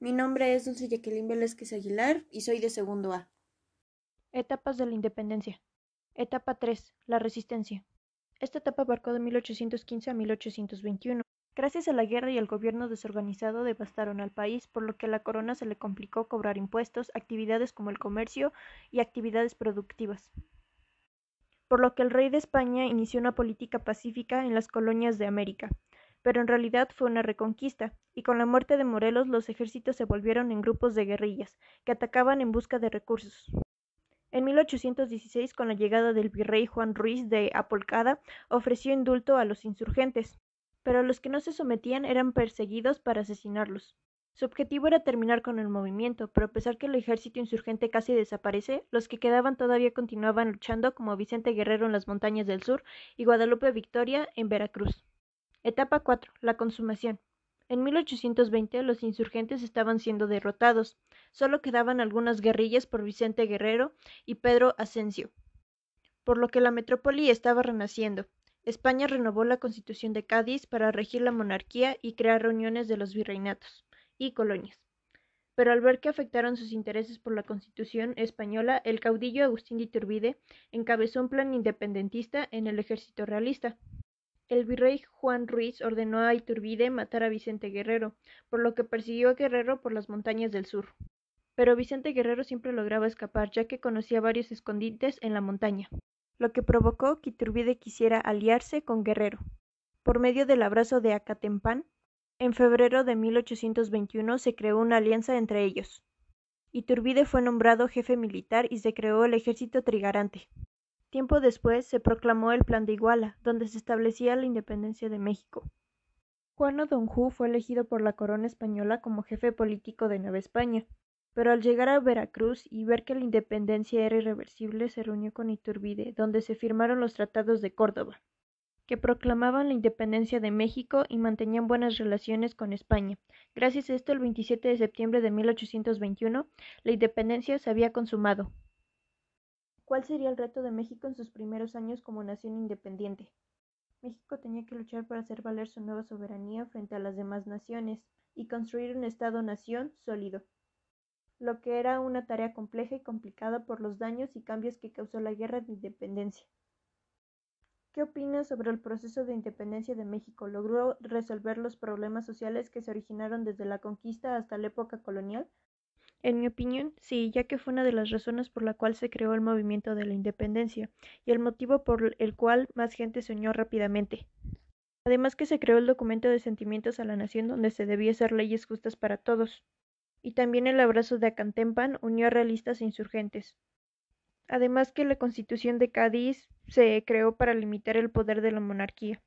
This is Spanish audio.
Mi nombre es Dulce Jacqueline Velázquez Aguilar y soy de segundo A. Etapas de la independencia. Etapa 3. La resistencia. Esta etapa abarcó de 1815 a 1821. Gracias a la guerra y el gobierno desorganizado devastaron al país, por lo que a la corona se le complicó cobrar impuestos, actividades como el comercio y actividades productivas. Por lo que el rey de España inició una política pacífica en las colonias de América, pero en realidad fue una reconquista, y con la muerte de Morelos los ejércitos se volvieron en grupos de guerrillas, que atacaban en busca de recursos. En 1816, con la llegada del virrey Juan Ruiz de Apolcada, ofreció indulto a los insurgentes, pero los que no se sometían eran perseguidos para asesinarlos. Su objetivo era terminar con el movimiento, pero a pesar que el ejército insurgente casi desaparece, los que quedaban todavía continuaban luchando como Vicente Guerrero en las montañas del sur y Guadalupe Victoria en Veracruz. Etapa 4. La consumación. En 1820 los insurgentes estaban siendo derrotados. Solo quedaban algunas guerrillas por Vicente Guerrero y Pedro Asensio, por lo que la metrópoli estaba renaciendo. España renovó la Constitución de Cádiz para regir la monarquía y crear reuniones de los virreinatos y colonias. Pero al ver que afectaron sus intereses por la Constitución española, el caudillo Agustín de Iturbide encabezó un plan independentista en el ejército realista. El virrey Juan Ruiz ordenó a Iturbide matar a Vicente Guerrero, por lo que persiguió a Guerrero por las montañas del sur. Pero Vicente Guerrero siempre lograba escapar, ya que conocía varios escondites en la montaña lo que provocó que Iturbide quisiera aliarse con Guerrero. Por medio del abrazo de Acatempán, en febrero de 1821 se creó una alianza entre ellos. Iturbide fue nombrado jefe militar y se creó el ejército trigarante. Tiempo después se proclamó el Plan de Iguala, donde se establecía la independencia de México. Juan O'Donoghue fue elegido por la corona española como jefe político de Nueva España, pero al llegar a Veracruz y ver que la independencia era irreversible, se reunió con Iturbide, donde se firmaron los tratados de Córdoba, que proclamaban la independencia de México y mantenían buenas relaciones con España. Gracias a esto, el 27 de septiembre de 1821, la independencia se había consumado. ¿Cuál sería el reto de México en sus primeros años como nación independiente? México tenía que luchar para hacer valer su nueva soberanía frente a las demás naciones y construir un Estado-nación sólido lo que era una tarea compleja y complicada por los daños y cambios que causó la Guerra de Independencia. ¿Qué opinas sobre el proceso de independencia de México? ¿Logró resolver los problemas sociales que se originaron desde la conquista hasta la época colonial? En mi opinión, sí, ya que fue una de las razones por la cual se creó el movimiento de la independencia y el motivo por el cual más gente se unió rápidamente. Además que se creó el documento de sentimientos a la nación donde se debía hacer leyes justas para todos y también el abrazo de Acantempan unió a realistas e insurgentes. Además que la Constitución de Cádiz se creó para limitar el poder de la monarquía.